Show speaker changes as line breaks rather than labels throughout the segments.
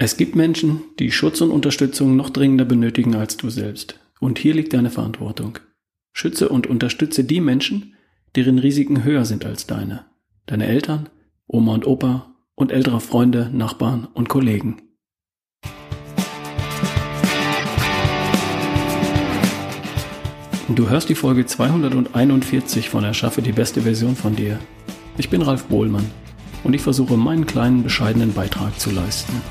Es gibt Menschen, die Schutz und Unterstützung noch dringender benötigen als du selbst. Und hier liegt deine Verantwortung. Schütze und unterstütze die Menschen, deren Risiken höher sind als deine. Deine Eltern, Oma und Opa und ältere Freunde, Nachbarn und Kollegen. Du hörst die Folge 241 von Erschaffe die beste Version von dir. Ich bin Ralf Bohlmann und ich versuche meinen kleinen bescheidenen Beitrag zu leisten.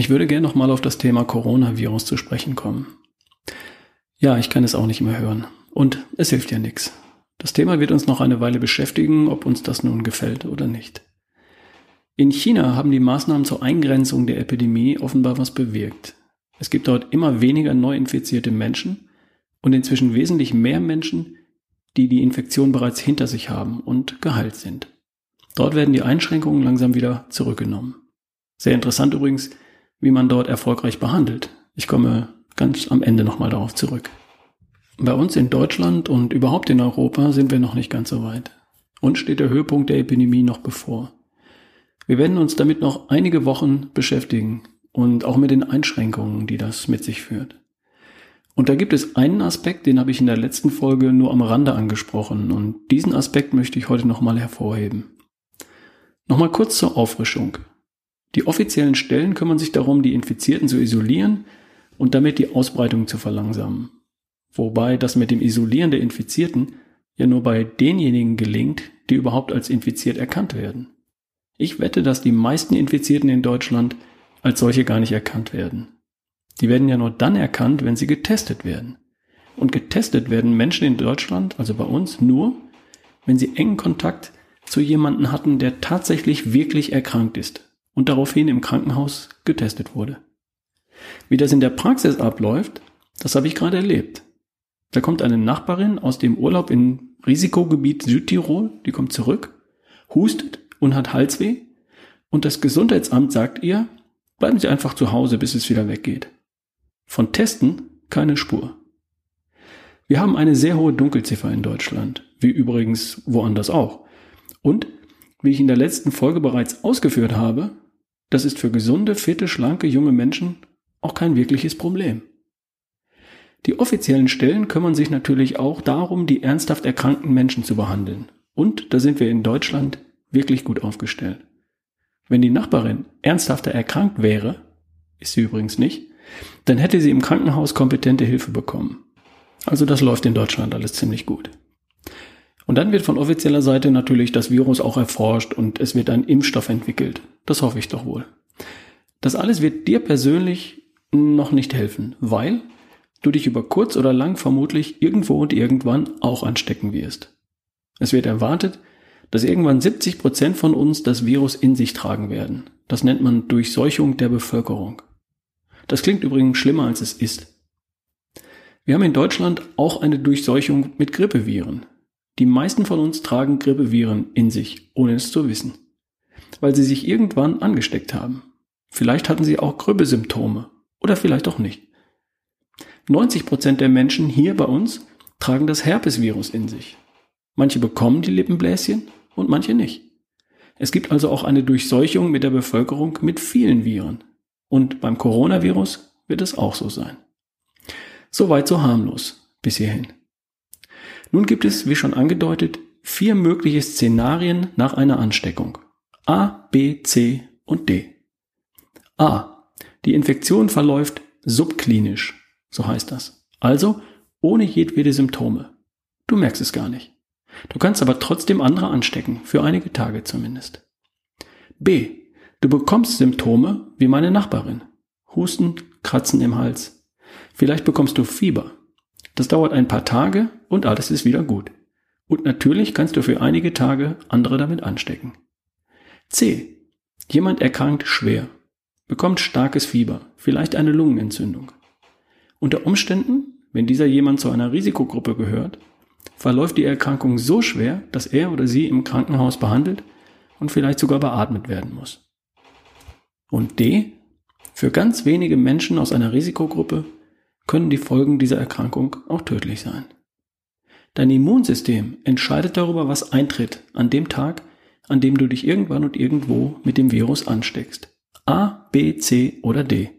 Ich würde gerne nochmal auf das Thema Coronavirus zu sprechen kommen. Ja, ich kann es auch nicht mehr hören. Und es hilft ja nichts. Das Thema wird uns noch eine Weile beschäftigen, ob uns das nun gefällt oder nicht. In China haben die Maßnahmen zur Eingrenzung der Epidemie offenbar was bewirkt. Es gibt dort immer weniger neu infizierte Menschen und inzwischen wesentlich mehr Menschen, die die Infektion bereits hinter sich haben und geheilt sind. Dort werden die Einschränkungen langsam wieder zurückgenommen. Sehr interessant übrigens, wie man dort erfolgreich behandelt. Ich komme ganz am Ende nochmal darauf zurück. Bei uns in Deutschland und überhaupt in Europa sind wir noch nicht ganz so weit. Uns steht der Höhepunkt der Epidemie noch bevor. Wir werden uns damit noch einige Wochen beschäftigen und auch mit den Einschränkungen, die das mit sich führt. Und da gibt es einen Aspekt, den habe ich in der letzten Folge nur am Rande angesprochen und diesen Aspekt möchte ich heute nochmal hervorheben. Nochmal kurz zur Auffrischung. Die offiziellen Stellen kümmern sich darum, die Infizierten zu isolieren und damit die Ausbreitung zu verlangsamen. Wobei das mit dem Isolieren der Infizierten ja nur bei denjenigen gelingt, die überhaupt als infiziert erkannt werden. Ich wette, dass die meisten Infizierten in Deutschland als solche gar nicht erkannt werden. Die werden ja nur dann erkannt, wenn sie getestet werden. Und getestet werden Menschen in Deutschland, also bei uns, nur, wenn sie engen Kontakt zu jemanden hatten, der tatsächlich wirklich erkrankt ist und daraufhin im Krankenhaus getestet wurde. Wie das in der Praxis abläuft, das habe ich gerade erlebt. Da kommt eine Nachbarin aus dem Urlaub in Risikogebiet Südtirol, die kommt zurück, hustet und hat Halsweh und das Gesundheitsamt sagt ihr, bleiben Sie einfach zu Hause, bis es wieder weggeht. Von Testen keine Spur. Wir haben eine sehr hohe Dunkelziffer in Deutschland, wie übrigens woanders auch. Und, wie ich in der letzten Folge bereits ausgeführt habe, das ist für gesunde, fitte, schlanke, junge Menschen auch kein wirkliches Problem. Die offiziellen Stellen kümmern sich natürlich auch darum, die ernsthaft erkrankten Menschen zu behandeln. Und da sind wir in Deutschland wirklich gut aufgestellt. Wenn die Nachbarin ernsthafter erkrankt wäre, ist sie übrigens nicht, dann hätte sie im Krankenhaus kompetente Hilfe bekommen. Also das läuft in Deutschland alles ziemlich gut. Und dann wird von offizieller Seite natürlich das Virus auch erforscht und es wird ein Impfstoff entwickelt. Das hoffe ich doch wohl. Das alles wird dir persönlich noch nicht helfen, weil du dich über kurz oder lang vermutlich irgendwo und irgendwann auch anstecken wirst. Es wird erwartet, dass irgendwann 70 Prozent von uns das Virus in sich tragen werden. Das nennt man Durchseuchung der Bevölkerung. Das klingt übrigens schlimmer, als es ist. Wir haben in Deutschland auch eine Durchseuchung mit Grippeviren. Die meisten von uns tragen Grippeviren in sich, ohne es zu wissen. Weil sie sich irgendwann angesteckt haben. Vielleicht hatten sie auch Grippesymptome. Oder vielleicht auch nicht. 90 Prozent der Menschen hier bei uns tragen das Herpesvirus in sich. Manche bekommen die Lippenbläschen und manche nicht. Es gibt also auch eine Durchseuchung mit der Bevölkerung mit vielen Viren. Und beim Coronavirus wird es auch so sein. Soweit so harmlos bis hierhin. Nun gibt es, wie schon angedeutet, vier mögliche Szenarien nach einer Ansteckung. A, B, C und D. A. Die Infektion verläuft subklinisch, so heißt das. Also ohne jedwede Symptome. Du merkst es gar nicht. Du kannst aber trotzdem andere anstecken, für einige Tage zumindest. B. Du bekommst Symptome wie meine Nachbarin. Husten, Kratzen im Hals. Vielleicht bekommst du Fieber. Das dauert ein paar Tage und alles ist wieder gut. Und natürlich kannst du für einige Tage andere damit anstecken. C. Jemand erkrankt schwer, bekommt starkes Fieber, vielleicht eine Lungenentzündung. Unter Umständen, wenn dieser jemand zu einer Risikogruppe gehört, verläuft die Erkrankung so schwer, dass er oder sie im Krankenhaus behandelt und vielleicht sogar beatmet werden muss. Und D, Für ganz wenige Menschen aus einer Risikogruppe können die Folgen dieser Erkrankung auch tödlich sein. Dein Immunsystem entscheidet darüber, was eintritt an dem Tag, an dem du dich irgendwann und irgendwo mit dem Virus ansteckst. A, B, C oder D.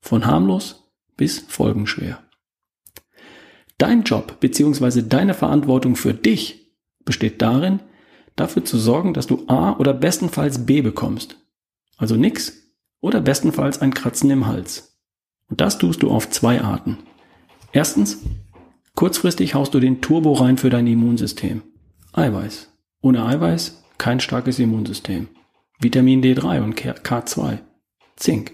Von harmlos bis folgenschwer. Dein Job bzw. deine Verantwortung für dich besteht darin, dafür zu sorgen, dass du A oder bestenfalls B bekommst. Also nix oder bestenfalls ein Kratzen im Hals. Und das tust du auf zwei Arten. Erstens, kurzfristig haust du den Turbo rein für dein Immunsystem. Eiweiß. Ohne Eiweiß kein starkes Immunsystem. Vitamin D3 und K2. Zink.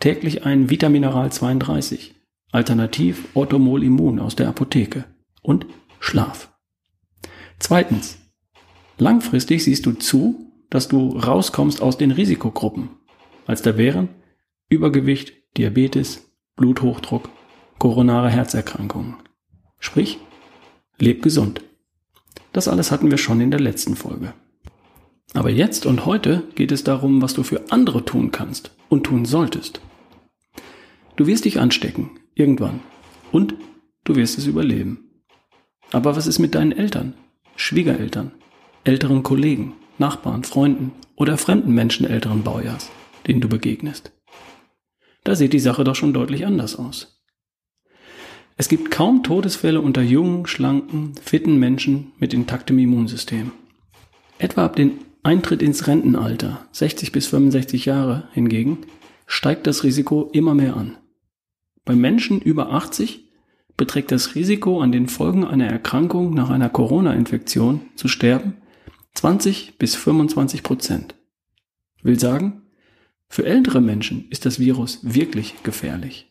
Täglich ein Vitamineral 32. Alternativ Orthomol Immun aus der Apotheke. Und Schlaf. Zweitens. Langfristig siehst du zu, dass du rauskommst aus den Risikogruppen, als da wären Übergewicht, Diabetes, Bluthochdruck, koronare Herzerkrankungen. Sprich, leb gesund. Das alles hatten wir schon in der letzten Folge. Aber jetzt und heute geht es darum, was du für andere tun kannst und tun solltest. Du wirst dich anstecken, irgendwann. Und du wirst es überleben. Aber was ist mit deinen Eltern, Schwiegereltern, älteren Kollegen, Nachbarn, Freunden oder fremden Menschen älteren Baujahrs, denen du begegnest? Da sieht die Sache doch schon deutlich anders aus. Es gibt kaum Todesfälle unter jungen, schlanken, fitten Menschen mit intaktem Immunsystem. Etwa ab dem Eintritt ins Rentenalter, 60 bis 65 Jahre hingegen, steigt das Risiko immer mehr an. Bei Menschen über 80 beträgt das Risiko, an den Folgen einer Erkrankung nach einer Corona-Infektion zu sterben, 20 bis 25 Prozent. Will sagen, für ältere Menschen ist das Virus wirklich gefährlich.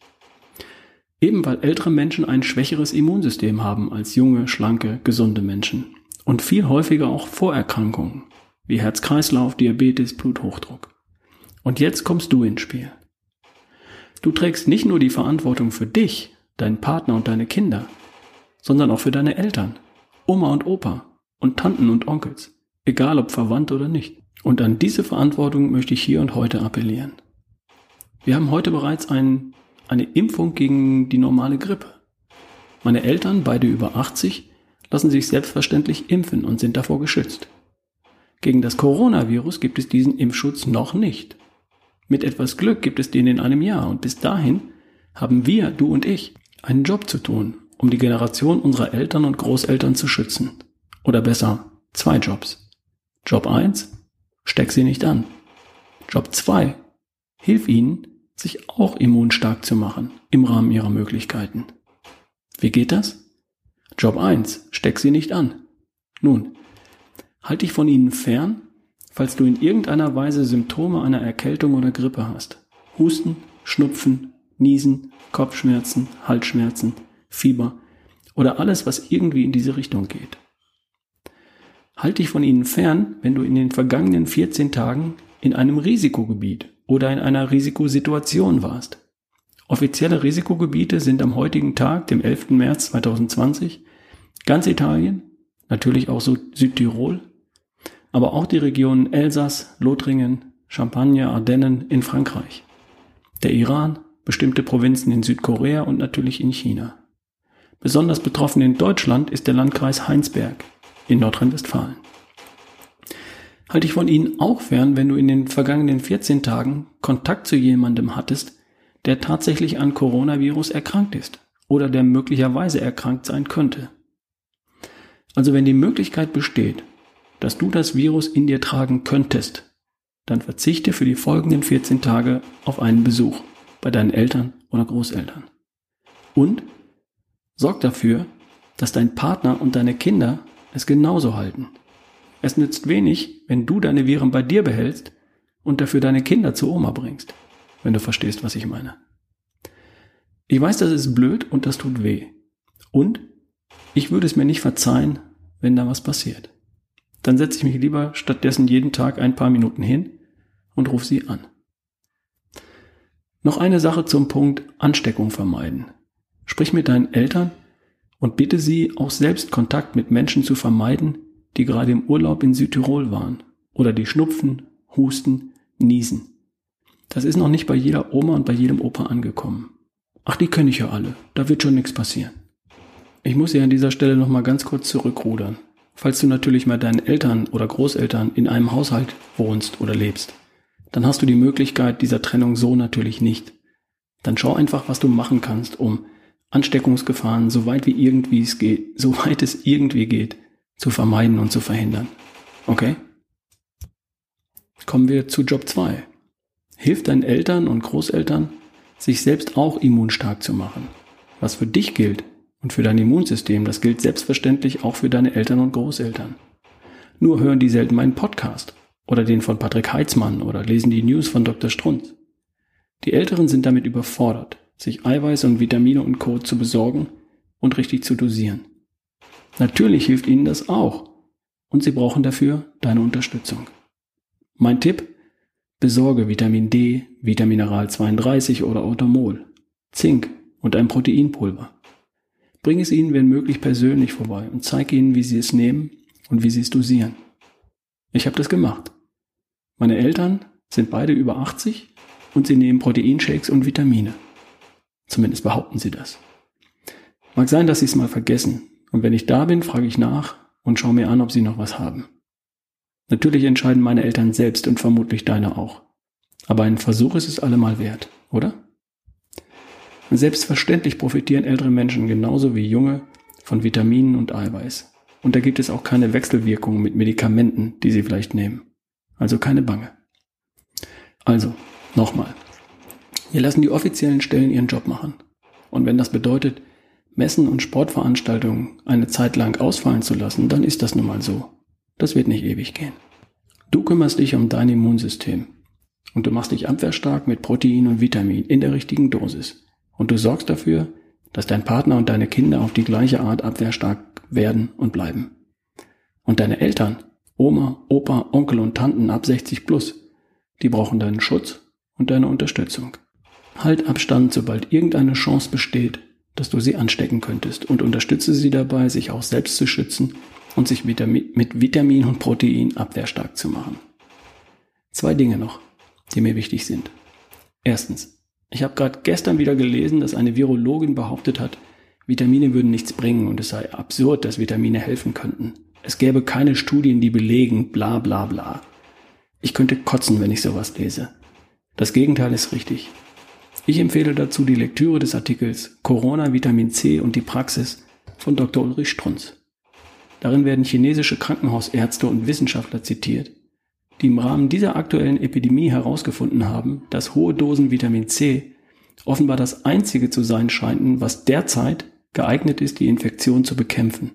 Eben weil ältere Menschen ein schwächeres Immunsystem haben als junge, schlanke, gesunde Menschen und viel häufiger auch Vorerkrankungen wie Herz-Kreislauf, Diabetes, Bluthochdruck. Und jetzt kommst du ins Spiel. Du trägst nicht nur die Verantwortung für dich, deinen Partner und deine Kinder, sondern auch für deine Eltern, Oma und Opa und Tanten und Onkels, egal ob verwandt oder nicht. Und an diese Verantwortung möchte ich hier und heute appellieren. Wir haben heute bereits ein, eine Impfung gegen die normale Grippe. Meine Eltern, beide über 80, lassen sich selbstverständlich impfen und sind davor geschützt. Gegen das Coronavirus gibt es diesen Impfschutz noch nicht. Mit etwas Glück gibt es den in einem Jahr und bis dahin haben wir, du und ich, einen Job zu tun, um die Generation unserer Eltern und Großeltern zu schützen. Oder besser, zwei Jobs. Job 1, steck sie nicht an. Job 2, hilf ihnen, sich auch immunstark zu machen im Rahmen ihrer Möglichkeiten. Wie geht das? Job 1, steck sie nicht an. Nun, halt dich von ihnen fern falls du in irgendeiner Weise Symptome einer Erkältung oder Grippe hast. Husten, Schnupfen, Niesen, Kopfschmerzen, Halsschmerzen, Fieber oder alles, was irgendwie in diese Richtung geht. Halt dich von ihnen fern, wenn du in den vergangenen 14 Tagen in einem Risikogebiet oder in einer Risikosituation warst. Offizielle Risikogebiete sind am heutigen Tag, dem 11. März 2020, ganz Italien, natürlich auch Südtirol, aber auch die Regionen Elsass, Lothringen, Champagne, Ardennen in Frankreich, der Iran, bestimmte Provinzen in Südkorea und natürlich in China. Besonders betroffen in Deutschland ist der Landkreis Heinsberg in Nordrhein-Westfalen. Halte ich von Ihnen auch fern, wenn du in den vergangenen 14 Tagen Kontakt zu jemandem hattest, der tatsächlich an Coronavirus erkrankt ist oder der möglicherweise erkrankt sein könnte. Also wenn die Möglichkeit besteht, dass du das Virus in dir tragen könntest, dann verzichte für die folgenden 14 Tage auf einen Besuch bei deinen Eltern oder Großeltern. Und sorg dafür, dass dein Partner und deine Kinder es genauso halten. Es nützt wenig, wenn du deine Viren bei dir behältst und dafür deine Kinder zu Oma bringst, wenn du verstehst, was ich meine. Ich weiß, das ist blöd und das tut weh. Und ich würde es mir nicht verzeihen, wenn da was passiert dann setze ich mich lieber stattdessen jeden Tag ein paar Minuten hin und rufe sie an. Noch eine Sache zum Punkt Ansteckung vermeiden. Sprich mit deinen Eltern und bitte sie, auch selbst Kontakt mit Menschen zu vermeiden, die gerade im Urlaub in Südtirol waren oder die schnupfen, husten, niesen. Das ist noch nicht bei jeder Oma und bei jedem Opa angekommen. Ach, die kenne ich ja alle. Da wird schon nichts passieren. Ich muss hier an dieser Stelle nochmal ganz kurz zurückrudern. Falls du natürlich mit deinen Eltern oder Großeltern in einem Haushalt wohnst oder lebst, dann hast du die Möglichkeit dieser Trennung so natürlich nicht. Dann schau einfach, was du machen kannst, um Ansteckungsgefahren so weit wie irgendwie es geht, so weit es irgendwie geht, zu vermeiden und zu verhindern. Okay? Kommen wir zu Job 2. Hilf deinen Eltern und Großeltern, sich selbst auch immunstark zu machen. Was für dich gilt und für dein Immunsystem, das gilt selbstverständlich auch für deine Eltern und Großeltern. Nur hören die selten meinen Podcast oder den von Patrick Heitzmann oder lesen die News von Dr. Strunz. Die Älteren sind damit überfordert, sich Eiweiß und Vitamine und Co. zu besorgen und richtig zu dosieren. Natürlich hilft ihnen das auch und sie brauchen dafür deine Unterstützung. Mein Tipp? Besorge Vitamin D, Vitamineral 32 oder Automol, Zink und ein Proteinpulver. Bring es ihnen, wenn möglich, persönlich vorbei und zeig ihnen, wie sie es nehmen und wie sie es dosieren. Ich habe das gemacht. Meine Eltern sind beide über 80 und sie nehmen Proteinshakes und Vitamine. Zumindest behaupten sie das. Mag sein, dass sie es mal vergessen. Und wenn ich da bin, frage ich nach und schaue mir an, ob sie noch was haben. Natürlich entscheiden meine Eltern selbst und vermutlich deine auch. Aber ein Versuch ist es allemal wert, oder? Selbstverständlich profitieren ältere Menschen genauso wie junge von Vitaminen und Eiweiß. Und da gibt es auch keine Wechselwirkungen mit Medikamenten, die sie vielleicht nehmen. Also keine Bange. Also, nochmal. Wir lassen die offiziellen Stellen ihren Job machen. Und wenn das bedeutet, Messen und Sportveranstaltungen eine Zeit lang ausfallen zu lassen, dann ist das nun mal so. Das wird nicht ewig gehen. Du kümmerst dich um dein Immunsystem. Und du machst dich abwehrstark mit Protein und Vitamin in der richtigen Dosis. Und du sorgst dafür, dass dein Partner und deine Kinder auf die gleiche Art abwehrstark werden und bleiben. Und deine Eltern, Oma, Opa, Onkel und Tanten ab 60 plus, die brauchen deinen Schutz und deine Unterstützung. Halt Abstand, sobald irgendeine Chance besteht, dass du sie anstecken könntest und unterstütze sie dabei, sich auch selbst zu schützen und sich mit Vitamin und Protein abwehrstark zu machen. Zwei Dinge noch, die mir wichtig sind. Erstens, ich habe gerade gestern wieder gelesen, dass eine Virologin behauptet hat, Vitamine würden nichts bringen und es sei absurd, dass Vitamine helfen könnten. Es gäbe keine Studien, die belegen, bla bla bla. Ich könnte kotzen, wenn ich sowas lese. Das Gegenteil ist richtig. Ich empfehle dazu die Lektüre des Artikels Corona, Vitamin C und die Praxis von Dr. Ulrich Strunz. Darin werden chinesische Krankenhausärzte und Wissenschaftler zitiert, die im Rahmen dieser aktuellen Epidemie herausgefunden haben, dass hohe Dosen Vitamin C offenbar das einzige zu sein scheinen, was derzeit geeignet ist, die Infektion zu bekämpfen.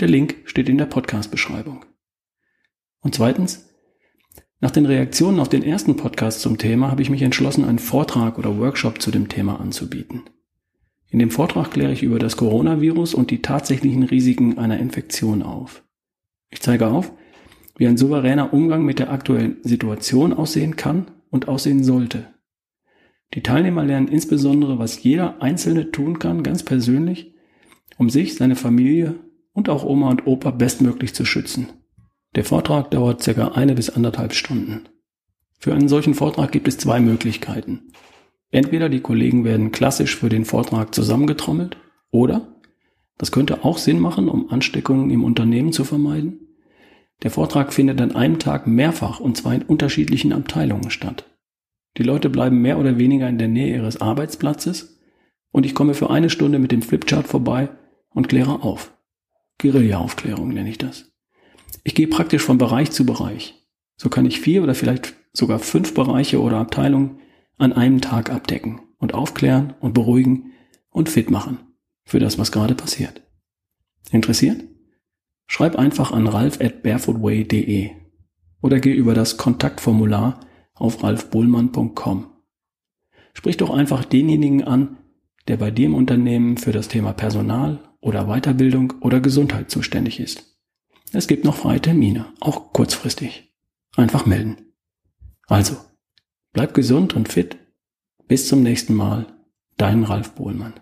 Der Link steht in der Podcast-Beschreibung. Und zweitens, nach den Reaktionen auf den ersten Podcast zum Thema habe ich mich entschlossen, einen Vortrag oder Workshop zu dem Thema anzubieten. In dem Vortrag kläre ich über das Coronavirus und die tatsächlichen Risiken einer Infektion auf. Ich zeige auf, wie ein souveräner Umgang mit der aktuellen Situation aussehen kann und aussehen sollte. Die Teilnehmer lernen insbesondere, was jeder Einzelne tun kann, ganz persönlich, um sich, seine Familie und auch Oma und Opa bestmöglich zu schützen. Der Vortrag dauert circa eine bis anderthalb Stunden. Für einen solchen Vortrag gibt es zwei Möglichkeiten. Entweder die Kollegen werden klassisch für den Vortrag zusammengetrommelt oder, das könnte auch Sinn machen, um Ansteckungen im Unternehmen zu vermeiden, der Vortrag findet an einem Tag mehrfach und zwar in unterschiedlichen Abteilungen statt. Die Leute bleiben mehr oder weniger in der Nähe ihres Arbeitsplatzes und ich komme für eine Stunde mit dem Flipchart vorbei und kläre auf. Guerilla-Aufklärung nenne ich das. Ich gehe praktisch von Bereich zu Bereich. So kann ich vier oder vielleicht sogar fünf Bereiche oder Abteilungen an einem Tag abdecken und aufklären und beruhigen und fit machen für das, was gerade passiert. Interessiert? Schreib einfach an ralf at barefootway.de oder geh über das Kontaktformular auf ralfbullmann.com. Sprich doch einfach denjenigen an, der bei dir im Unternehmen für das Thema Personal oder Weiterbildung oder Gesundheit zuständig ist. Es gibt noch freie Termine, auch kurzfristig. Einfach melden. Also, bleib gesund und fit. Bis zum nächsten Mal. Dein Ralf Bohlmann.